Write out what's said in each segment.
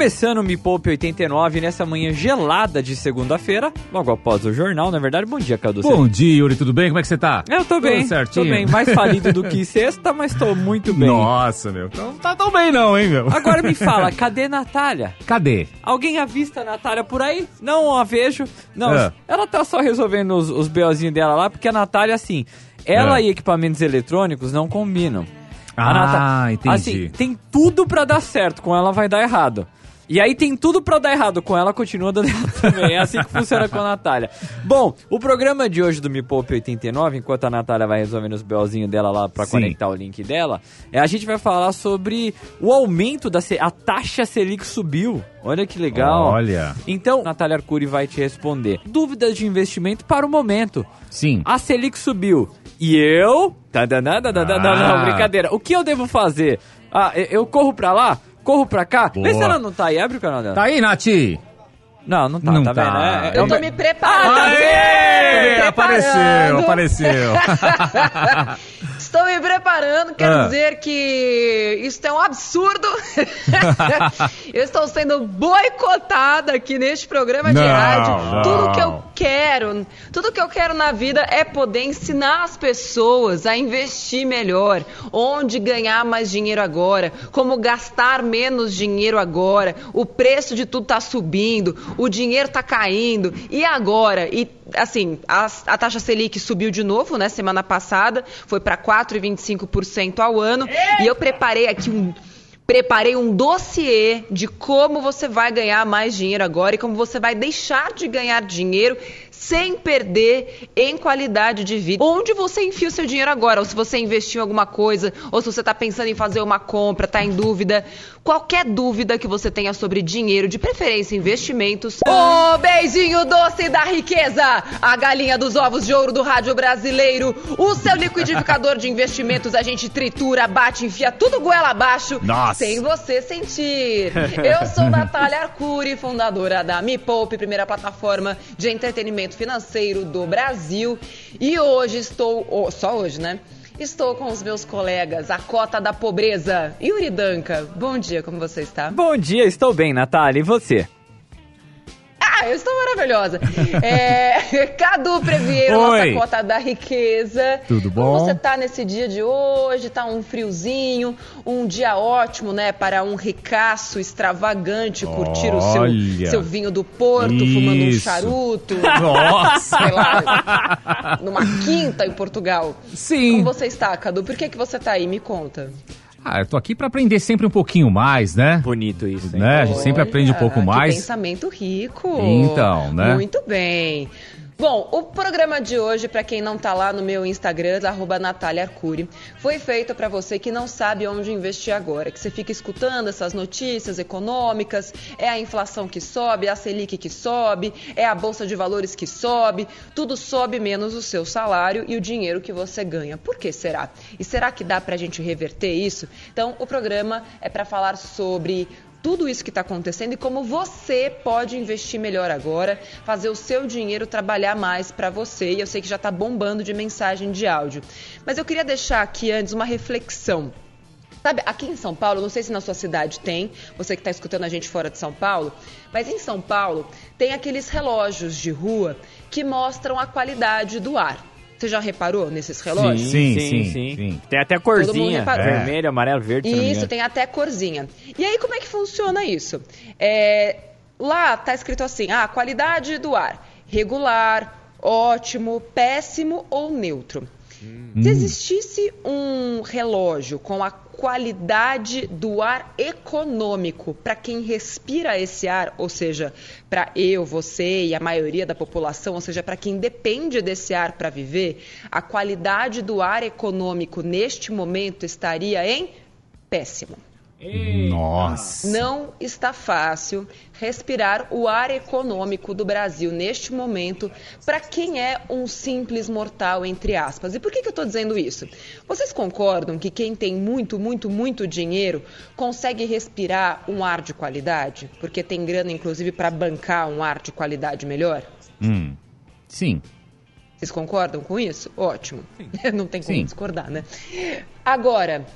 Começando o Me Poupe 89 nessa manhã gelada de segunda-feira, logo após o jornal, na verdade. Bom dia, Cadu. Bom dia, Yuri, tudo bem? Como é que você tá? Eu tô Tudo bem, certinho? tô bem. Mais falido do que sexta, mas tô muito bem. Nossa, meu. Então não tá tão bem não, hein, meu? Agora me fala, cadê Natália? Cadê? Alguém avista a Natália por aí? Não a vejo. Não, É. ela tá só resolvendo os, os BOzinhos dela lá, porque a Natália, assim, ela É. e equipamentos eletrônicos não combinam. Ah, entendi. Assim, tem tudo pra dar certo, com ela vai dar errado. E aí tem tudo pra dar errado, com ela continua dando errado também. É assim que funciona com a Natália. Bom, o programa de hoje do Me Poupe 89, enquanto a Natália vai resolvendo os belzinhos dela lá pra Sim. conectar o link dela, é, a gente vai falar sobre o aumento da... A taxa Selic subiu. Olha que legal. Olha. Então, Natália Arcuri vai te responder. Dúvidas de investimento para o momento. Sim. A Selic subiu. E eu? Não, Ah. não, brincadeira. O que eu devo fazer? Ah, eu- eu corro pra lá? Corro pra cá? Vê Boa. se ela não tá aí. Abre o canal dela. Tá aí, Nath? Não, não tá, Não tá, tá. vendo? É- é Eu tô me preparando. Ah, tá Aê! Tô Apareceu, preparando. apareceu. Estou me preparando, quero Ah. dizer que isso é um absurdo. eu estou sendo boicotada aqui neste programa de Não, rádio. não. Tudo que eu quero, tudo que eu quero na vida é poder ensinar as pessoas a investir melhor, onde ganhar mais dinheiro agora, como gastar menos dinheiro agora. O preço de tudo tá subindo, o dinheiro tá caindo. E agora? E assim, a, a taxa Selic subiu de novo, né? Semana passada foi para 4,25% ao ano. E eu preparei aqui um Preparei um dossiê de como você vai ganhar mais dinheiro agora e como você vai deixar de ganhar dinheiro sem perder em qualidade de vida. Onde você enfia o seu dinheiro agora? Ou se você investiu em alguma coisa, ou se você está pensando em fazer uma compra, está em dúvida. Qualquer dúvida que você tenha sobre dinheiro, de preferência investimentos. O beijinho doce da riqueza! A galinha dos ovos de ouro do rádio brasileiro. O seu liquidificador de investimentos a gente tritura, bate, enfia tudo goela abaixo. Nossa. Sem você sentir. Eu sou Natália Arcuri, fundadora da Me Poupe, primeira plataforma de entretenimento financeiro do Brasil. E hoje estou, só hoje, né? Estou com os meus colegas, a cota da pobreza, Yuri Danca. Bom dia, como você está? Bom dia, estou bem, Natália. E você? Ah, eu estou maravilhosa. É, Cadu Previeiro, Oi. nossa cota da riqueza. Tudo Como bom? você tá nesse dia de hoje? Tá um friozinho, um dia ótimo, né? Para um ricaço extravagante curtir o Olha. seu, seu vinho do Porto, fumando um Isso. charuto. Nossa. Sei lá, numa quinta em Portugal. Sim. Como você está, Cadu? Por que, que você tá aí? Me conta. Ah, eu tô aqui pra aprender sempre um pouquinho mais, né? Bonito isso, hein? Né? A gente sempre aprende um pouco mais. Que pensamento rico. Então, né? Muito bem. Bom, o programa de hoje, para quem não tá lá no meu Instagram, arroba Natália Arcuri, foi feito para você que não sabe onde investir agora, que você fica escutando essas notícias econômicas, é a inflação que sobe, é a Selic que sobe, é a Bolsa de Valores que sobe, tudo sobe menos o seu salário e o dinheiro que você ganha. Por que será? E será que dá pra gente reverter isso? Então, o programa é para falar sobre tudo isso que está acontecendo e como você pode investir melhor agora, fazer o seu dinheiro trabalhar mais para você. E eu sei que já está bombando de mensagem de áudio. Mas eu queria deixar aqui antes uma reflexão. Sabe, aqui em São Paulo, não sei se na sua cidade tem, você que está escutando a gente fora de São Paulo, mas em São Paulo tem aqueles relógios de rua que mostram a qualidade do ar. Você já reparou nesses relógios? Sim, sim, sim. Tem até corzinha. Vermelho, amarelo, verde. Isso, tem até corzinha. E aí, como é que funciona isso? É, lá tá escrito assim: ah, qualidade do ar: regular, ótimo, péssimo ou neutro. Se existisse um relógio com a qualidade do ar econômico para quem respira esse ar, ou seja, para eu, você e a maioria da população, ou seja, para quem depende desse ar para viver, a qualidade do ar econômico neste momento estaria em péssimo. Nossa. Não está fácil respirar o ar econômico do Brasil neste momento para quem é um simples mortal, entre aspas. E por que, que eu estou dizendo isso? Vocês concordam que quem tem muito, muito, muito dinheiro consegue respirar um ar de qualidade? Porque tem grana, inclusive, para bancar um ar de qualidade melhor? Hum. Sim. Vocês concordam com isso? Ótimo. Não tem como Sim. discordar, né? Agora,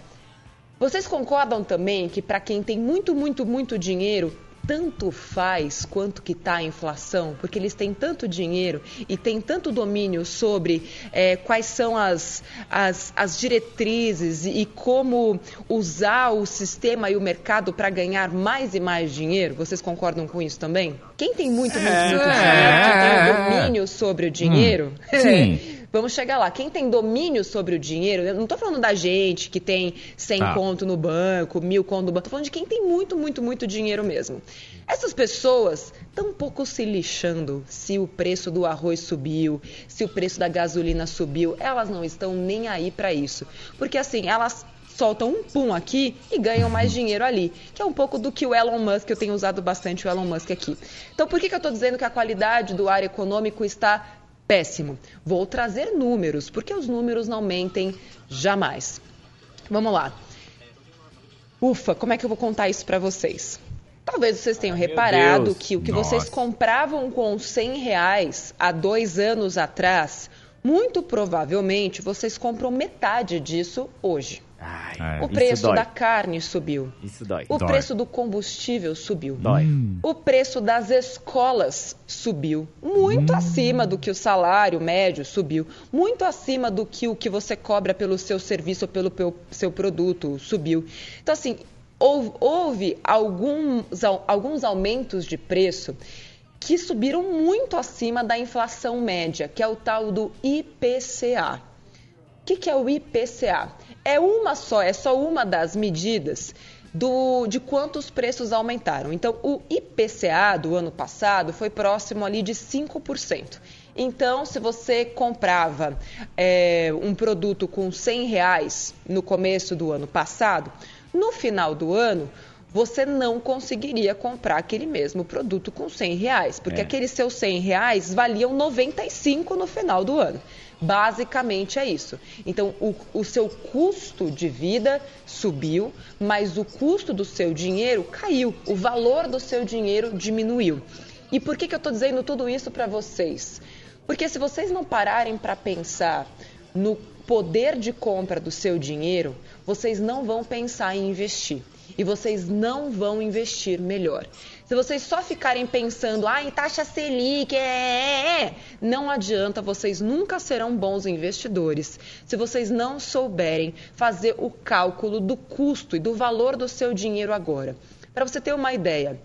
vocês concordam também que para quem tem muito, muito, muito dinheiro, tanto faz quanto que está a inflação, porque eles têm tanto dinheiro e têm tanto domínio sobre eh, quais são as, as, as diretrizes e como usar o sistema e o mercado para ganhar mais e mais dinheiro? Vocês concordam com isso também? Quem tem muito, muito, muito dinheiro, quem tem o domínio sobre o dinheiro, Sim. Vamos chegar lá. Quem tem domínio sobre o dinheiro, eu não estou falando da gente que tem 100 Tá. conto no banco, mil conto no banco, estou falando de quem tem muito, muito, muito dinheiro mesmo. Essas pessoas estão um pouco se lixando se o preço do arroz subiu, se o preço da gasolina subiu. Elas não estão nem aí para isso. Porque assim, elas soltam um pum aqui e ganham mais dinheiro ali, que é um pouco do que o Elon Musk, eu tenho usado bastante o Elon Musk aqui. Então, por que, que eu estou dizendo que a qualidade do ar econômico está péssimo? Vou trazer números, porque os números não mentem jamais. Vamos lá. Ufa, como é que eu vou contar isso para vocês? Talvez vocês tenham meu reparado que o que Nossa. vocês compravam com 100 reais há dois anos atrás, muito provavelmente vocês compram metade disso hoje. Ai, É. O isso preço dói. da carne subiu. Isso dói. O Dói. preço do combustível subiu. Dói. O preço das escolas subiu, muito acima do que o salário médio subiu, muito acima do que o que você cobra pelo seu serviço ou pelo seu produto subiu. Então, assim, houve, alguns, alguns aumentos de preço que subiram muito acima da inflação média, que é o tal do IPCA. O que, que é o IPCA? É uma só, é só uma das medidas do, de quantos preços aumentaram. Então, o IPCA do ano passado foi próximo ali de 5%. Então, se você comprava é, um produto com 100 reais no começo do ano passado, no final do ano você não conseguiria comprar aquele mesmo produto com 100 reais, porque É. aqueles seus 100 reais valiam 95 no final do ano. Basicamente é isso. Então, o, o seu custo de vida subiu, mas o custo do seu dinheiro caiu, o valor do seu dinheiro diminuiu. E por que, que eu estou dizendo tudo isso para vocês? Porque se vocês não pararem para pensar no poder de compra do seu dinheiro, vocês não vão pensar em investir. E vocês não vão investir melhor. Se vocês só ficarem pensando, ah, em taxa Selic, é, é, é, não adianta, vocês nunca serão bons investidores se vocês não souberem fazer o cálculo do custo e do valor do seu dinheiro agora. Para você ter uma ideia,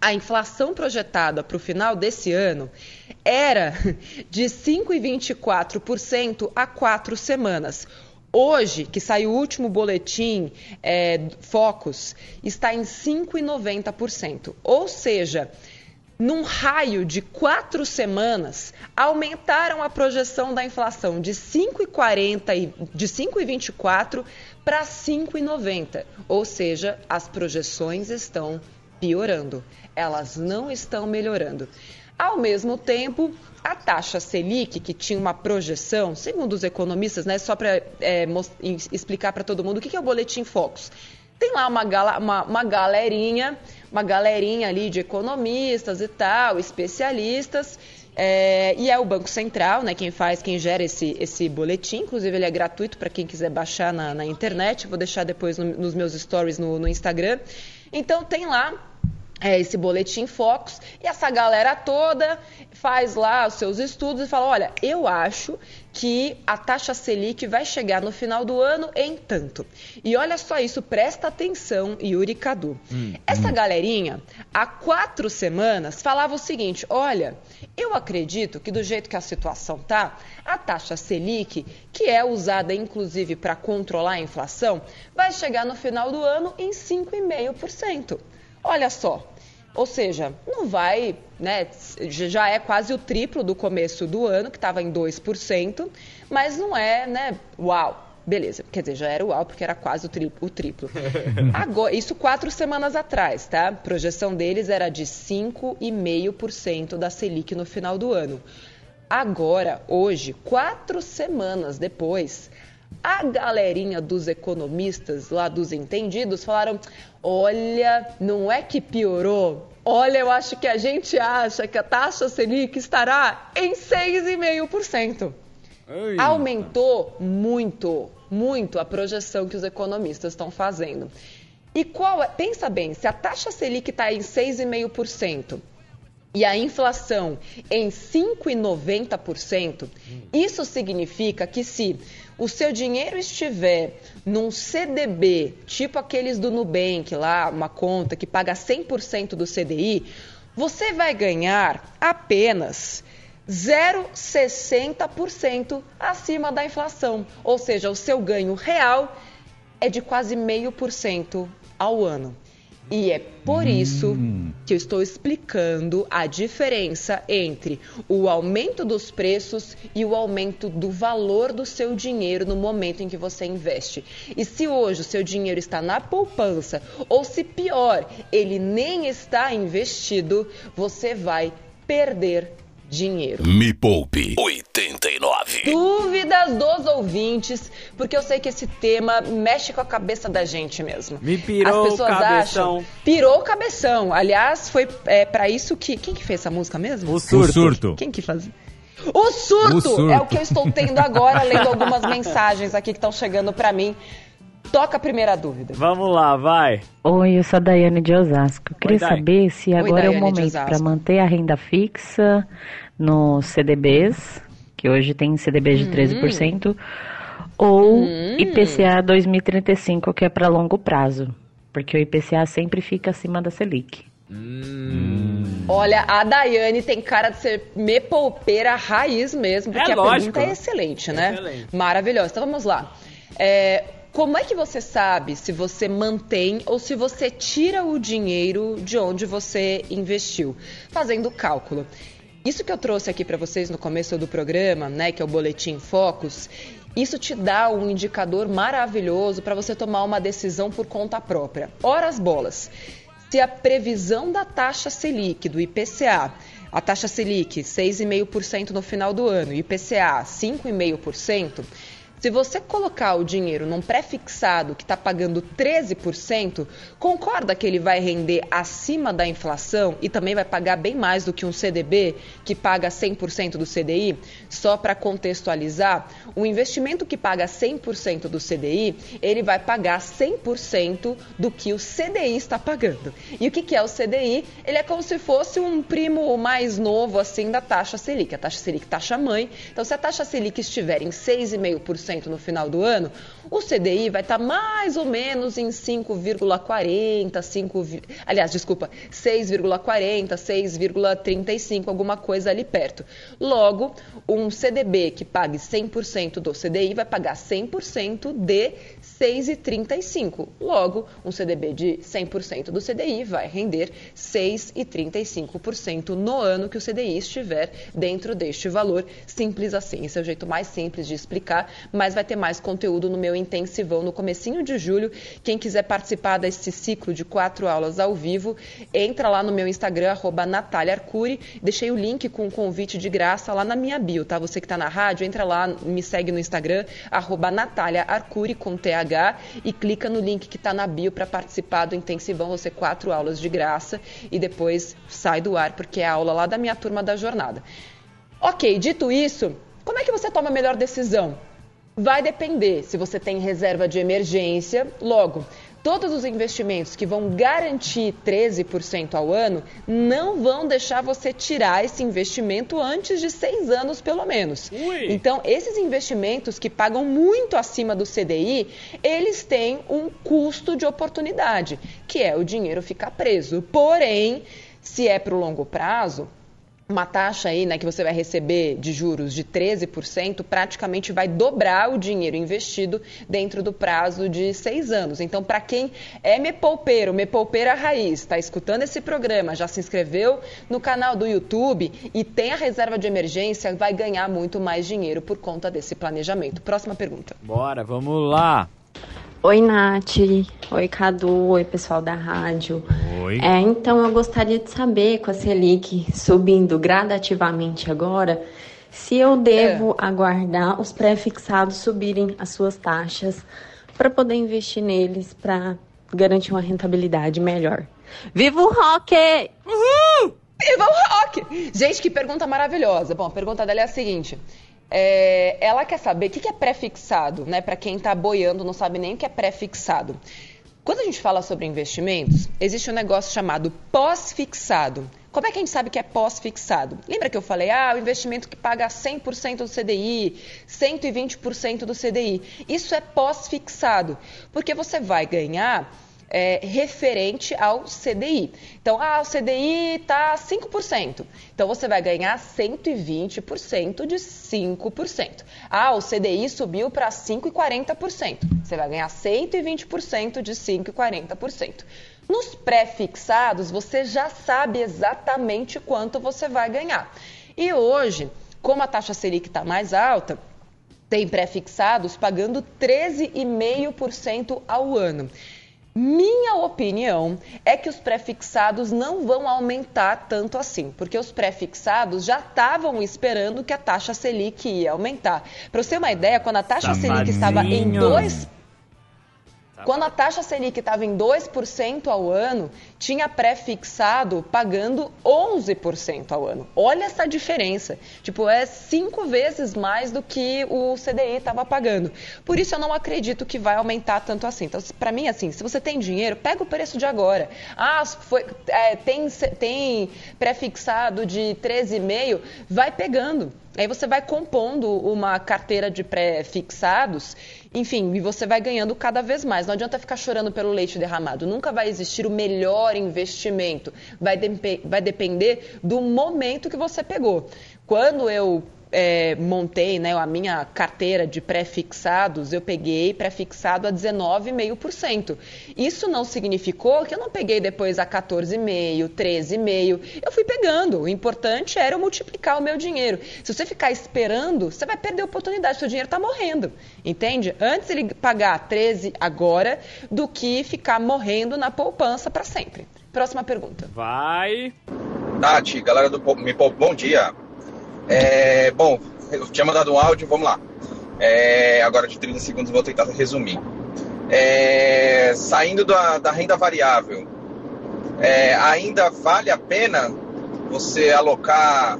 a inflação projetada para o final desse ano era de 5,24% a quatro semanas. Hoje, que saiu o último boletim é, Focus, está em 5,90%. Ou seja, num raio de quatro semanas, aumentaram a projeção da inflação de 5,40 de 5,24 para 5,90. Ou seja, as projeções estão piorando. Elas não estão melhorando. Ao mesmo tempo, a taxa Selic, que tinha uma projeção, segundo os economistas, né, só para é, explicar para todo mundo o que que é o boletim Focus. Tem lá uma, gala- uma- uma galerinha, uma galerinha ali de economistas e tal, especialistas, é, e é o Banco Central, né, quem faz, quem gera esse, esse boletim. Inclusive, ele é gratuito para quem quiser baixar na, na internet. Vou deixar depois no- nos meus stories no, no Instagram. Então, tem lá é, esse boletim Focus e essa galera toda faz lá os seus estudos e fala: olha, eu acho que a taxa Selic vai chegar no final do ano em tanto. E olha só isso, presta atenção, Yuri Cadu. Essa galerinha, há quatro semanas, falava o seguinte: olha, eu acredito que do jeito que a situação tá, a taxa Selic, que é usada inclusive para controlar a inflação, vai chegar no final do ano em 5,5%. Olha só, ou seja, não vai, né? Já é quase o triplo do começo do ano, que estava em 2%, mas não é, né? Uau! Beleza, quer dizer, já era uau, porque era quase o triplo. O triplo. Agora, isso quatro semanas atrás, tá? A projeção deles era de 5,5% da Selic no final do ano. Agora, hoje, quatro semanas depois, a galerinha dos economistas, lá dos entendidos, falaram: olha, não é que piorou, Olha, eu acho que a gente acha que a taxa Selic estará em 6,5%. Aumentou muito, muito a projeção que os economistas estão fazendo. E qual é? Pensa bem, se a taxa Selic está em 6,5% e a inflação em 5,90%, isso significa que se o seu dinheiro estiver num CDB, tipo aqueles do Nubank lá, uma conta que paga 100% do CDI, você vai ganhar apenas 0,60% acima da inflação. Ou seja, o seu ganho real é de quase meio por cento ao ano. E é por isso que eu estou explicando a diferença entre o aumento dos preços e o aumento do valor do seu dinheiro no momento em que você investe. E se hoje o seu dinheiro está na poupança, ou se pior, ele nem está investido, você vai perder dinheiro. Me Poupe 89. Dúvidas dos ouvintes, porque eu sei que esse tema mexe com a cabeça da gente mesmo. Me pirou As pessoas o cabeção. acham. Pirou o cabeção. Aliás, foi é, para isso que. Quem que fez essa música mesmo? O surto. O surto. Quem que faz? O surto, O surto. é o que eu estou tendo agora, lendo algumas mensagens aqui que estão chegando para mim. Toca a primeira dúvida. Vamos lá, vai. Oi, eu sou a Daiane de Osasco. Queria Dai. saber se agora é o momento para manter a renda fixa nos CDBs, que hoje tem CDBs Hum. de 13%, ou IPCA 2035, que é para longo prazo, porque o IPCA sempre fica acima da Selic. Olha, a Daiane tem cara de ser me poupeira raiz mesmo, porque É a lógico. pergunta é excelente, né? Excelente. Maravilhosa. Então vamos lá. É, como é que você sabe se você mantém ou se você tira o dinheiro de onde você investiu? Fazendo o cálculo. Isso que eu trouxe aqui para vocês no começo do programa, né, que é o boletim Focus, isso te dá um indicador maravilhoso para você tomar uma decisão por conta própria. Ora as bolas. Se a previsão da taxa Selic, do IPCA, a taxa Selic 6,5% no final do ano, IPCA 5,5%, se você colocar o dinheiro num pré-fixado que está pagando 13%, concorda que ele vai render acima da inflação e também vai pagar bem mais do que um CDB que paga 100% do CDI? Só para contextualizar, o investimento que paga 100% do CDI, ele vai pagar 100% do que o CDI está pagando. E o que é o CDI? Ele é como se fosse um primo mais novo assim da taxa Selic. A taxa Selic taxa mãe. Então, se a taxa Selic estiver em 6,5% no final do ano, o CDI vai estar mais ou menos em 5,40, 5, vi- aliás, desculpa, 6,40, 6,35, alguma coisa ali perto. Logo, um CDB que pague 100% do CDI vai pagar 100% de 6,35. Logo, um CDB de 100% do CDI vai render 6,35% no ano que o CDI estiver dentro deste valor. Simples assim. Esse é o jeito mais simples de explicar, mas vai ter mais conteúdo no meu intensivão no comecinho de julho. Quem quiser participar desse ciclo de quatro aulas ao vivo, entra lá no meu Instagram, arroba Natália Arcuri. Deixei o link com o convite de graça lá na minha bio, tá? Você que está na rádio, entra lá, me segue no Instagram, arroba Natália Arcuri com TH e clica no link que está na bio para participar do intensivão. Você quatro aulas de graça e depois sai do ar, porque é a aula lá da minha turma da jornada. Ok, dito isso, como é que você toma a melhor decisão? Vai depender se você tem reserva de emergência. Logo, todos os investimentos que vão garantir 13% ao ano não vão deixar você tirar esse investimento antes de seis anos, pelo menos. Ui. Então, esses investimentos que pagam muito acima do CDI, eles têm um custo de oportunidade, que é o dinheiro ficar preso. Porém, se é para o longo prazo, uma taxa aí, né, que você vai receber de juros de 13%, praticamente vai dobrar o dinheiro investido dentro do prazo de seis anos. Então, para quem é me poupeiro, me poupeira raiz, está escutando esse programa, já se inscreveu no canal do YouTube e tem a reserva de emergência, vai ganhar muito mais dinheiro por conta desse planejamento. Próxima pergunta. Bora, vamos lá. Oi, Nath. Oi, Cadu. Oi, pessoal da rádio. Oi. É, então, eu gostaria de saber, com a Selic subindo gradativamente agora, se eu devo aguardar os pré-fixados subirem as suas taxas para poder investir neles para garantir uma rentabilidade melhor. Viva o rock! Viva o rock! Gente, que pergunta maravilhosa. Bom, a pergunta dela é a seguinte. É, ela quer saber o que é pré-fixado, né? Para quem está boiando, não sabe nem o que é pré-fixado. Quando a gente fala sobre investimentos, existe um negócio chamado pós-fixado. Como é que a gente sabe que é pós-fixado? Lembra que eu falei, ah, o investimento que paga 100% do CDI, 120% do CDI. Isso é pós-fixado, porque você vai ganhar é, referente ao CDI. Então, ah, o CDI está 5%. Então, você vai ganhar 120% de 5%. Ah, o CDI subiu para 5,40%. Você vai ganhar 120% de 5,40%. Nos pré-fixados, você já sabe exatamente quanto você vai ganhar. E hoje, como a taxa Selic está mais alta, tem pré-fixados pagando 13,5% ao ano. Minha opinião é que os prefixados não vão aumentar tanto assim, porque os prefixados já estavam esperando que a taxa Selic ia aumentar. Para você ter uma ideia, quando a taxa Selic estava em 2 quando a taxa Selic estava em 2% ao ano, tinha pré-fixado pagando 11% ao ano. Olha essa diferença. Tipo, é cinco vezes mais do que o CDI estava pagando. Por isso eu não acredito que vai aumentar tanto assim. Então, para mim, assim, se você tem dinheiro, pega o preço de agora. Ah, foi, é, tem, tem pré-fixado de 13,5, vai pegando. Aí você vai compondo uma carteira de pré-fixados, enfim, e você vai ganhando cada vez mais. Não adianta ficar chorando pelo leite derramado. Nunca vai existir o melhor investimento. Vai, de vai depender do momento que você pegou. Quando eu é, montei né, a minha carteira de pré-fixados, eu peguei pré-fixado a 19,5%. Isso não significou que eu não peguei depois a 14,5%, 13,5%. Eu fui pegando. O importante era eu multiplicar o meu dinheiro. Se você ficar esperando, você vai perder a oportunidade, seu dinheiro está morrendo. Entende? Antes ele pagar 13 agora do que ficar morrendo na poupança para sempre. Próxima pergunta. Vai. Tati, galera do Me Poupa, bom dia. É, bom, eu tinha mandado um áudio, vamos lá. É, agora de 30 segundos vou tentar resumir. É, saindo da, da, renda variável, é, ainda vale a pena você alocar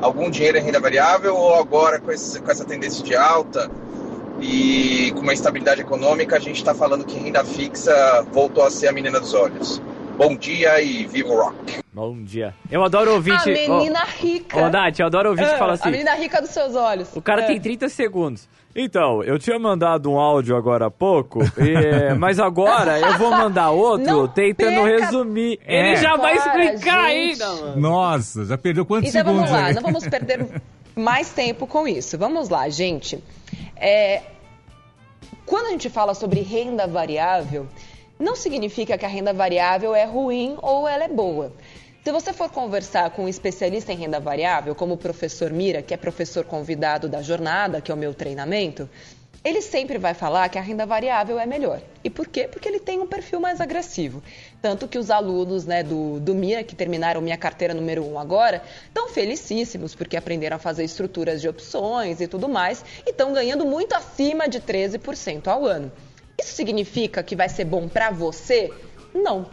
algum dinheiro em renda variável ou agora com, esse, com essa tendência de alta e com uma estabilidade econômica a gente está falando que renda fixa voltou a ser a menina dos olhos? Bom dia e viva o rock! Bom dia. Eu adoro ouvir. A menina oh, rica. Ô, oh, Nath, eu adoro ouvir ah, que fala assim. A menina rica dos seus olhos. O cara é. tem 30 segundos. Então, eu tinha mandado um áudio agora há pouco, e, mas agora eu vou mandar outro não tentando perca... resumir. É. Ele já vai explicar ainda, mano. Nossa, já perdeu quantos então, segundos? Então vamos lá, aí? não vamos perder mais tempo com isso. Vamos lá, gente. É... Quando a gente fala sobre renda variável, não significa que a renda variável é ruim ou ela é boa. Se você for conversar com um especialista em renda variável, como o professor Mira, que é professor convidado da jornada, que é o meu treinamento, ele sempre vai falar que a renda variável é melhor. E por quê? Porque ele tem um perfil mais agressivo. Tanto que os alunos né, do, do Mira, que terminaram minha carteira número 1 um agora, estão felicíssimos porque aprenderam a fazer estruturas de opções e tudo mais e estão ganhando muito acima de 13% ao ano. Isso significa que vai ser bom para você? Não.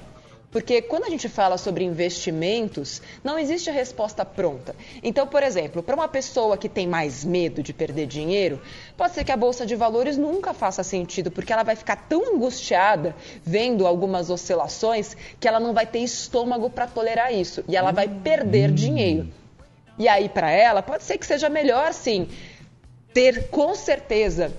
Porque quando a gente fala sobre investimentos, não existe a resposta pronta. Então, por exemplo, para uma pessoa que tem mais medo de perder dinheiro, pode ser que a bolsa de valores nunca faça sentido, porque ela vai ficar tão angustiada vendo algumas oscilações que ela não vai ter estômago para tolerar isso e ela vai perder dinheiro. E aí, para ela, pode ser que seja melhor, sim, ter com certeza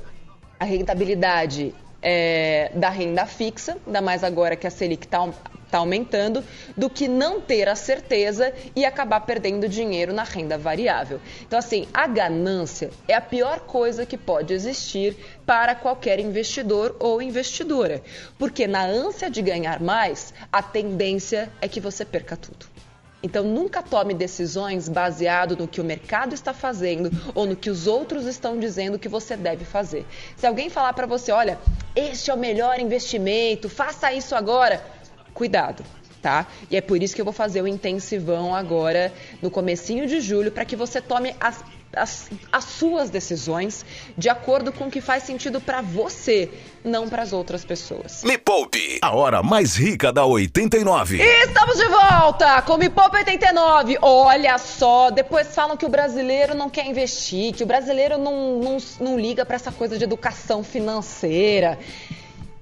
a rentabilidade é, da renda fixa, ainda mais agora que a Selic está está aumentando, do que não ter a certeza e acabar perdendo dinheiro na renda variável. Então, assim, a ganância é a pior coisa que pode existir para qualquer investidor ou investidora, porque na ânsia de ganhar mais, a tendência é que você perca tudo. Então nunca tome decisões baseado no que o mercado está fazendo ou no que os outros estão dizendo que você deve fazer. Se alguém falar para você, olha, este é o melhor investimento, faça isso agora, cuidado, tá? E é por isso que eu vou fazer o intensivão agora no comecinho de julho para que você tome as as, as, suas decisões de acordo com o que faz sentido para você, não para as outras pessoas. Me Poupe, a hora mais rica da 89. E estamos de volta com Me Poupe 89. Olha só, depois falam que o brasileiro não quer investir, que o brasileiro não, não, não liga para essa coisa de educação financeira.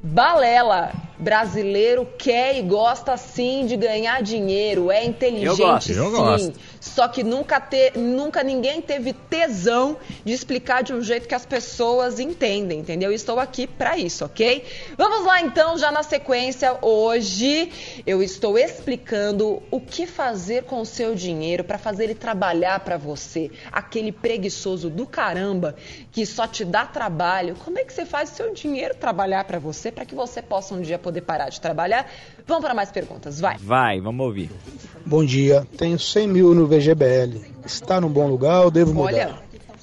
Balela, brasileiro quer e gosta sim de ganhar dinheiro, é inteligente eu gosto, sim. Eu gosto. Só que nunca, te, nunca ninguém teve tesão de explicar de um jeito que as pessoas entendem, entendeu? Estou aqui para isso, ok? Vamos lá então, já na sequência, hoje eu estou explicando o que fazer com o seu dinheiro para fazer ele trabalhar para você. Aquele preguiçoso do caramba que só te dá trabalho. Como é que você faz o seu dinheiro trabalhar para você, para que você possa um dia poder parar de trabalhar? Vamos para mais perguntas, vai. Vai, vamos ouvir. Bom dia, tenho 100 mil no VGBL. Está num bom lugar ou devo mudar? Olha,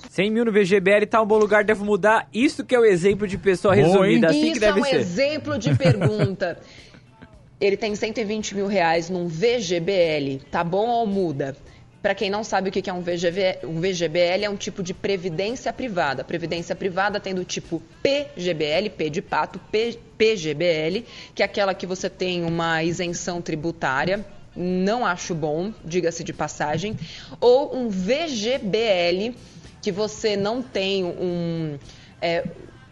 100 mil no VGBL tá um bom lugar, devo mudar. Isso que é o exemplo de pessoa resumida, assim Isso que deve é um ser. exemplo de pergunta. Ele tem 120 mil reais num VGBL, tá bom ou muda? Para quem não sabe o que é um, VGV, um VGBL, é um tipo de previdência privada. Previdência privada tem do tipo PGBL, P de pato, P, PGBL, que é aquela que você tem uma isenção tributária. Não acho bom, diga-se de passagem. Ou um VGBL, que você não tem um. É,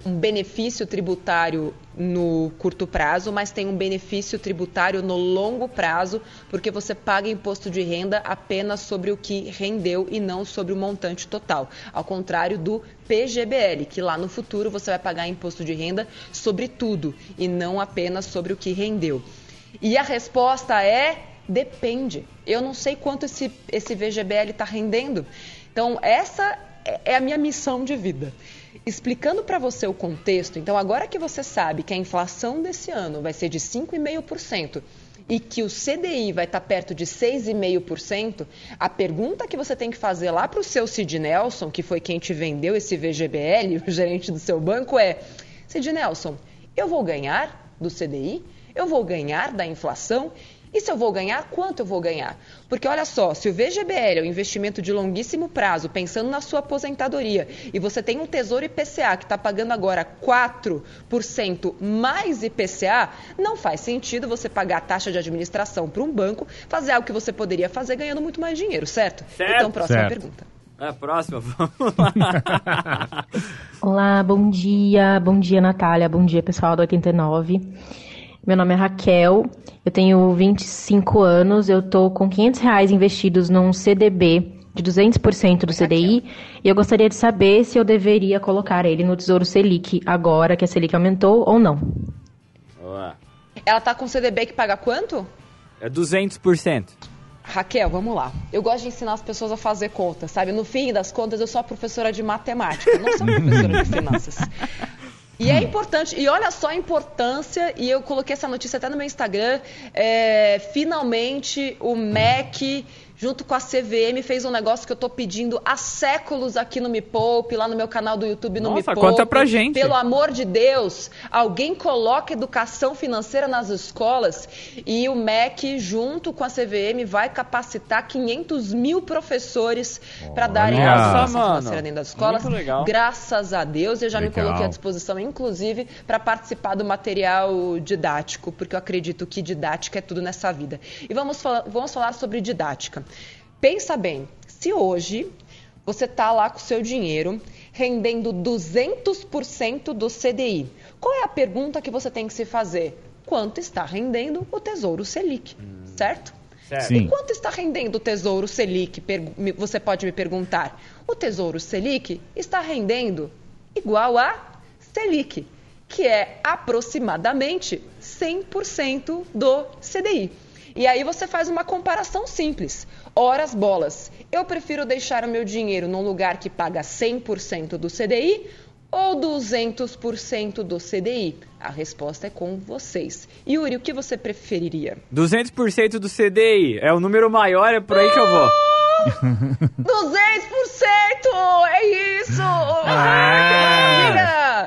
um benefício tributário no curto prazo, mas tem um benefício tributário no longo prazo, porque você paga imposto de renda apenas sobre o que rendeu e não sobre o montante total. Ao contrário do PGBL, que lá no futuro você vai pagar imposto de renda sobre tudo e não apenas sobre o que rendeu. E a resposta é depende. Eu não sei quanto esse, esse VGBL está rendendo. Então, essa é a minha missão de vida explicando para você o contexto, então agora que você sabe que a inflação desse ano vai ser de 5,5% e que o CDI vai estar tá perto de 6,5%, a pergunta que você tem que fazer lá para o seu Sid Nelson, que foi quem te vendeu esse VGBL, o gerente do seu banco, é: Sid Nelson, eu vou ganhar do CDI? Eu vou ganhar da inflação? E se eu vou ganhar, quanto eu vou ganhar? Porque olha só, se o VGBL é um investimento de longuíssimo prazo, pensando na sua aposentadoria, e você tem um Tesouro IPCA que está pagando agora 4% mais IPCA, não faz sentido você pagar a taxa de administração para um banco, fazer algo que você poderia fazer ganhando muito mais dinheiro, certo? Certo. Então, próxima Certo. pergunta. A próxima, vamos lá. Olá, bom dia. Bom dia, Natália. Bom dia, pessoal do 89. Meu nome é Raquel, eu tenho 25 anos, eu tô com 500 reais investidos num CDB de 200% do CDI e eu gostaria de saber se eu deveria colocar ele no Tesouro Selic agora que a Selic aumentou ou não. Boa. Ela tá com CDB que paga quanto? É 200%. Raquel, vamos lá. Eu gosto de ensinar as pessoas a fazer contas, sabe? No fim das contas, eu sou a professora de matemática, eu não sou a professora de finanças. E é importante, e olha só a importância, e eu coloquei essa notícia até no meu Instagram, é, finalmente o MEC, junto com a CVM, fez um negócio que eu tô pedindo há séculos aqui no Me Poupe, lá no meu canal do YouTube no Nossa, Me Poupe. conta pra gente. Pelo amor de Deus, alguém coloca educação financeira nas escolas e o MEC, junto com a CVM, vai capacitar 500 mil professores para darem aula educação financeira dentro das escolas. Muito legal. Graças a Deus, eu já me Legal. coloquei à disposição, inclusive, para participar do material didático, porque eu acredito que didática é tudo nessa vida. E vamos falar, vamos falar sobre didática. Pensa bem, se hoje você está lá com o seu dinheiro rendendo 200% do CDI, qual é a pergunta que você tem que se fazer? Quanto está rendendo o Tesouro Selic, certo? Certo. Sim. E quanto está rendendo o Tesouro Selic? Você pode me perguntar. O Tesouro Selic está rendendo igual a Selic, que é aproximadamente 100% do CDI. E aí você faz uma comparação simples. Horas bolas. Eu prefiro deixar o meu dinheiro num lugar que paga 100% do CDI ou 200% do CDI? A resposta é com vocês. Yuri, o que você preferiria? 200% do CDI. É o número maior, é por aí que eu vou. 200%! É isso! Ah,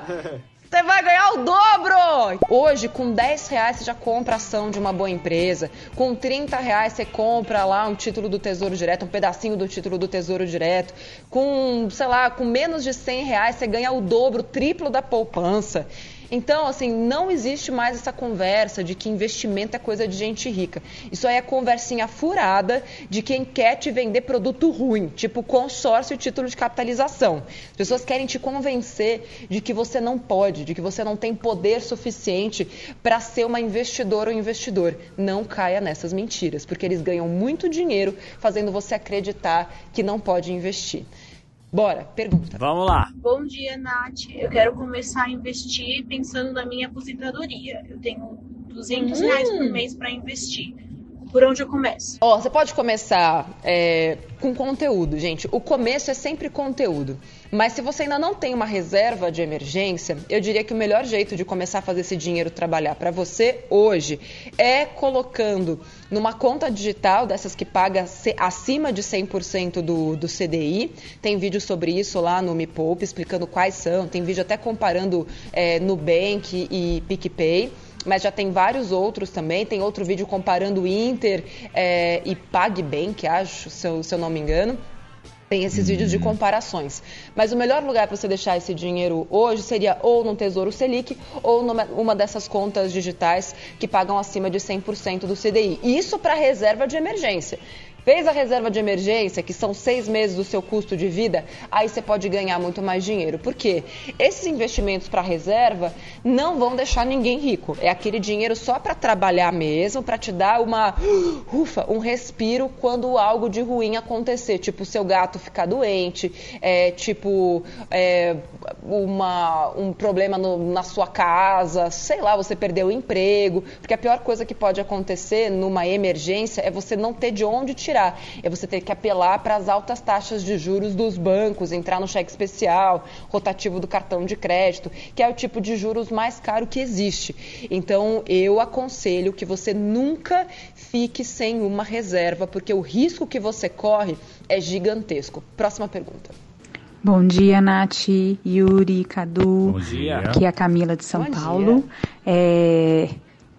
maravilha! Você vai ganhar o dobro! Hoje, com 10 reais você já compra ação de uma boa empresa. Com 30 reais você compra lá um título do Tesouro Direto, um pedacinho do título do Tesouro Direto. Com, sei lá, com menos de 100 reais você ganha o dobro, o triplo da poupança. Então, assim, não existe mais essa conversa de que investimento é coisa de gente rica. Isso aí é conversinha furada de quem quer te vender produto ruim, tipo consórcio e título de capitalização. As pessoas querem te convencer de que você não pode, de que você não tem poder suficiente para ser uma investidora ou investidor. Não caia nessas mentiras, porque eles ganham muito dinheiro fazendo você acreditar que não pode investir. Bora, pergunta. Vamos lá. Bom dia, Nath. Eu quero começar a investir pensando na minha aposentadoria. Eu tenho 200 Hum. reais por mês para investir. Por onde eu começo? Ó, você pode começar é, com conteúdo, gente. O começo é sempre conteúdo. Mas se você ainda não tem uma reserva de emergência, eu diria que o melhor jeito de começar a fazer esse dinheiro trabalhar para você hoje é colocando numa conta digital dessas que paga acima de 100% do, do CDI. Tem vídeo sobre isso lá no Me Poupe, explicando quais são. Tem vídeo até comparando é, Nubank e PicPay mas já tem vários outros também. Tem outro vídeo comparando Inter é, e PagBank, acho, se eu, se eu não me engano. Tem esses vídeos de comparações. Mas o melhor lugar para você deixar esse dinheiro hoje seria ou no Tesouro Selic ou numa uma dessas contas digitais que pagam acima de 100% do CDI. Isso para reserva de emergência. Fez a reserva de emergência, que são seis meses do seu custo de vida, aí você pode ganhar muito mais dinheiro. Por quê? Esses investimentos para reserva não vão deixar ninguém rico. É aquele dinheiro só para trabalhar mesmo, para te dar uma ufa, um respiro quando algo de ruim acontecer, tipo seu gato ficar doente, é, tipo é, uma, um problema no- na sua casa, sei lá, você perdeu o emprego, porque a pior coisa que pode acontecer numa emergência é você não ter de onde tirar, é você ter que apelar para as altas taxas de juros dos bancos, entrar no cheque especial, rotativo do cartão de crédito, que é o tipo de juros mais caro que existe. Então, eu aconselho que você nunca fique sem uma reserva, porque o risco que você corre é gigantesco. Próxima pergunta. Bom dia, Nath, Yuri, Cadu. Bom dia. Aqui é a Camila de São Bom Paulo. É,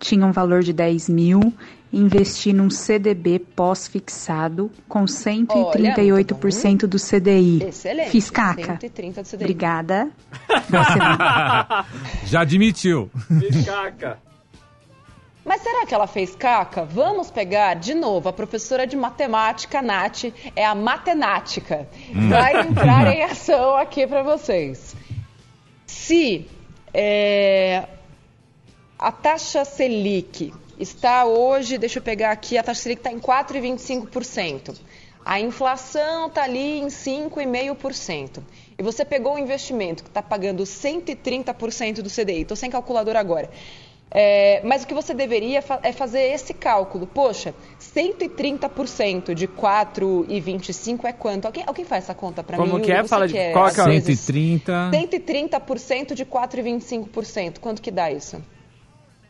tinha um valor de 10 mil. Investi num CDB pós-fixado com 138% do CDI. Excelente. Fiz caca. 130 do CDI. Obrigada. Já admitiu. Caca. Mas será que ela fez caca? Vamos pegar de novo a professora de matemática, Nath, é a matemática. Vai entrar em ação aqui para vocês. Se é, a taxa Selic está hoje, deixa eu pegar aqui, a taxa Selic está em 4,25%. A inflação está ali em 5,5%. E você pegou um investimento que está pagando 130% do CDI. Estou sem calculadora agora. É, mas o que você deveria fa- é fazer esse cálculo. Poxa, 130% de 4,25 é quanto? Alguém, alguém faz essa conta para mim? Como que é? Você Fala de- qual às que é? vezes, 130. 130% de 4,25%. Quanto que dá isso?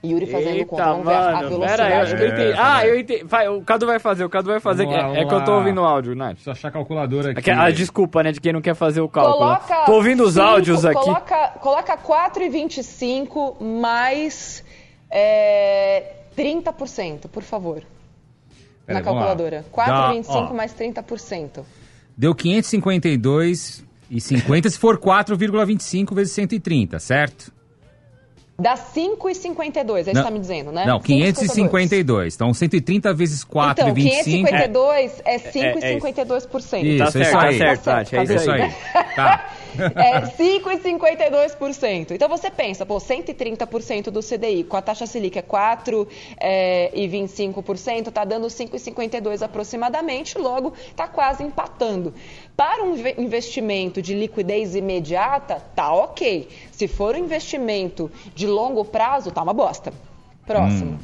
Yuri fazendo Eita, conta. Vamos ver a- a mano. velocidade. Pera aí, eu É, entendi. Ah, eu entendi. Vai, o Cadu vai fazer, o Cadu vai fazer. Vamos lá, é, é que eu tô ouvindo o áudio, Nath. Deixa eu achar a calculadora aqui. É que- ah, desculpa, né, de quem não quer fazer o cálculo. Coloca tô ouvindo os cinco- áudios aqui. Coloca, coloca 4,25 mais é, 30%, por favor. Pera na aí, calculadora. Dá, 4,25 ó. mais 30%. Deu 552 e 50 se for 4,25 vezes 130, certo? Dá 5,52, é isso que Não. você tá me dizendo, né? Não, 552. Então 130 vezes 4 Então, e 25. 552 é, é 5,52%. Isso, Tá isso certo, tá aí. certo, Tá certo, é É isso aí. Tá. É 5,52%. Então você pensa, pô, 130% do CDI, com a taxa Selic é 4,25%, tá dando 5,52 aproximadamente, logo tá quase empatando. Para um inve- investimento de liquidez imediata, tá ok. Se for um investimento de longo prazo, tá uma bosta. Próximo.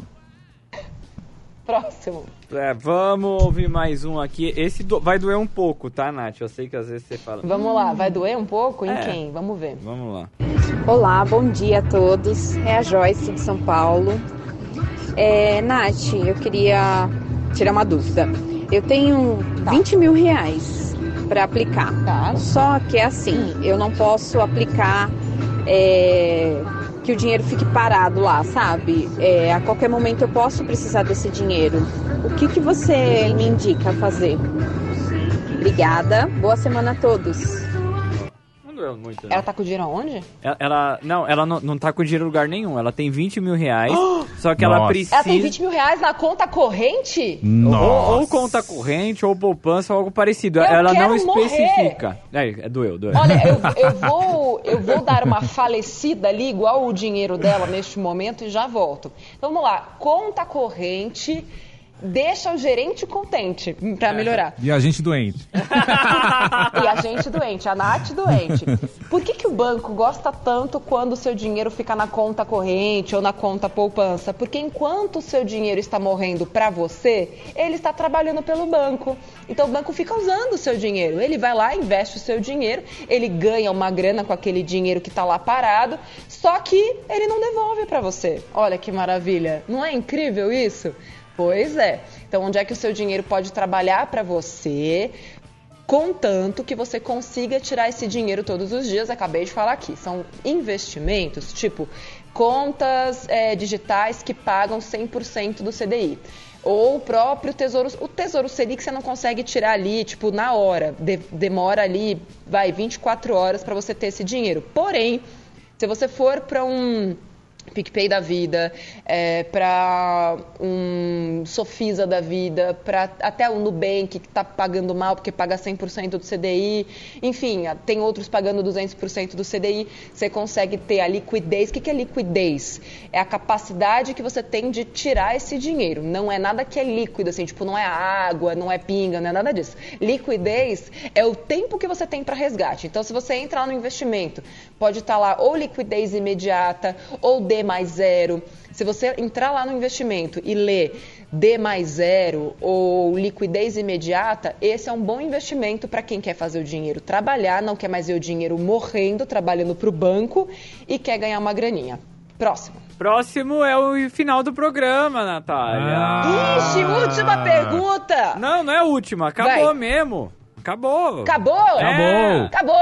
Próximo. É, vamos ouvir mais um aqui. Esse do- vai doer um pouco, tá, Nath? Eu sei que às vezes você fala. Vamos lá, vai doer um pouco? Em É. quem? Vamos ver. Vamos lá. Olá, bom dia a todos. É a Joyce de São Paulo. É, Nath, eu queria tirar uma dúvida. Eu tenho 20 mil reais para aplicar. Tá. Só que é assim, eu não posso aplicar é, que o dinheiro fique parado lá, sabe? É, a qualquer momento eu posso precisar desse dinheiro. O que, que você me indica fazer? Obrigada. Boa semana a todos. Doeu muito, né? Ela tá com o dinheiro aonde? Ela, ela- não, ela não, não tá com dinheiro em lugar nenhum. Ela tem 20 mil reais, só que ela Nossa. precisa... Ela tem 20 mil reais na conta corrente? Ou, ou conta corrente, ou poupança, ou algo parecido. Eu ela não morrer. especifica. Aí, é, doeu, doeu. Olha, eu, eu vou, eu vou dar uma falecida ali, igual o dinheiro dela neste momento, e já volto. Então, vamos lá. Conta corrente deixa o gerente contente pra melhorar. E a gente doente. E a gente doente, a Nath doente. Por que, que o banco gosta tanto quando o seu dinheiro fica na conta corrente ou na conta poupança? Porque enquanto o seu dinheiro está morrendo para você, ele está trabalhando pelo banco. Então o banco fica usando o seu dinheiro. Ele vai lá, investe o seu dinheiro, ele ganha uma grana com aquele dinheiro que está lá parado, só que ele não devolve para você. Olha que maravilha. Não é incrível isso? Pois é. Então, onde é que o seu dinheiro pode trabalhar para você, contanto que você consiga tirar esse dinheiro todos os dias? Acabei de falar aqui. São investimentos, tipo contas é, digitais que pagam 100% do CDI. Ou o próprio Tesouro, o Tesouro Selic você não consegue tirar ali, tipo, na hora. De- demora ali, vai, 24 horas para você ter esse dinheiro. Porém, se você for para um PicPay da vida, é, para um Sofisa da vida, para até o Nubank que está pagando mal porque paga 100% do CDI, enfim, tem outros pagando 200% do CDI, você consegue ter a liquidez. O que é liquidez? É a capacidade que você tem de tirar esse dinheiro. Não é nada que é líquido, assim, tipo, não é água, não é pinga, não é nada disso. Liquidez é o tempo que você tem para resgate. Então, se você entrar no investimento, pode estar lá ou liquidez imediata ou D mais zero. Se você entrar lá no investimento e ler D mais zero ou liquidez imediata, esse é um bom investimento para quem quer fazer o dinheiro trabalhar, não quer mais ver o dinheiro morrendo, trabalhando para o banco e quer ganhar uma graninha. Próximo. Próximo é o final do programa, Natália. Ixi, última pergunta! Não, não é a última. Acabou Vai. mesmo. Acabou. Acabou? Acabou. Acabou!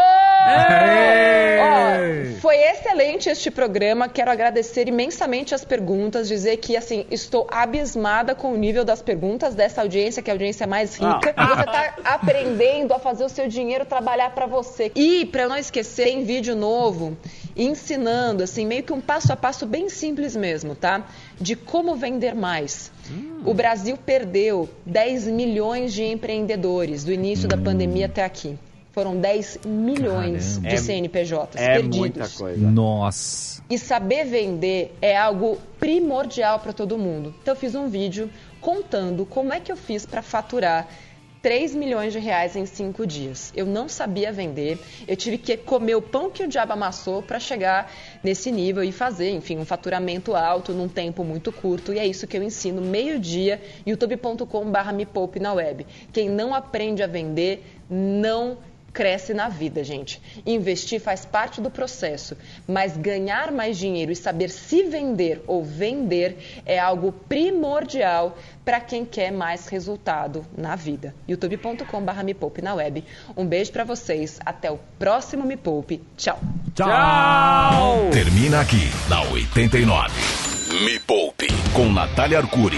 Ê! Ó, foi excelente este programa. Quero agradecer imensamente as perguntas, dizer que assim estou abismada com o nível das perguntas dessa audiência, que é a audiência mais rica. Ah. E você está aprendendo a fazer o seu dinheiro trabalhar para você. E para não esquecer, tem vídeo novo ensinando assim meio que um passo a passo bem simples mesmo, tá? De como vender mais. O Brasil perdeu 10 milhões de empreendedores do início da pandemia até aqui. Foram 10 milhões Caramba. de É- CNPJs É perdidos. muita coisa. Nossa. E saber vender é algo primordial para todo mundo. Então eu fiz um vídeo contando como é que eu fiz para faturar 3 milhões de reais em 5 dias. Eu não sabia vender, eu tive que comer o pão que o diabo amassou para chegar nesse nível e fazer, enfim, um faturamento alto num tempo muito curto. E é isso que eu ensino meio-dia, youtube.com/barra me poupe na web. Quem não aprende a vender não cresce na vida, gente. Investir faz parte do processo, mas ganhar mais dinheiro e saber se vender ou vender é algo primordial para quem quer mais resultado na vida. youtube.com/barra me poupe na web. Um beijo para vocês, até o próximo me poupe. Tchau. Tchau. Termina aqui, na 89. Me Poupe, com Natália Arcuri.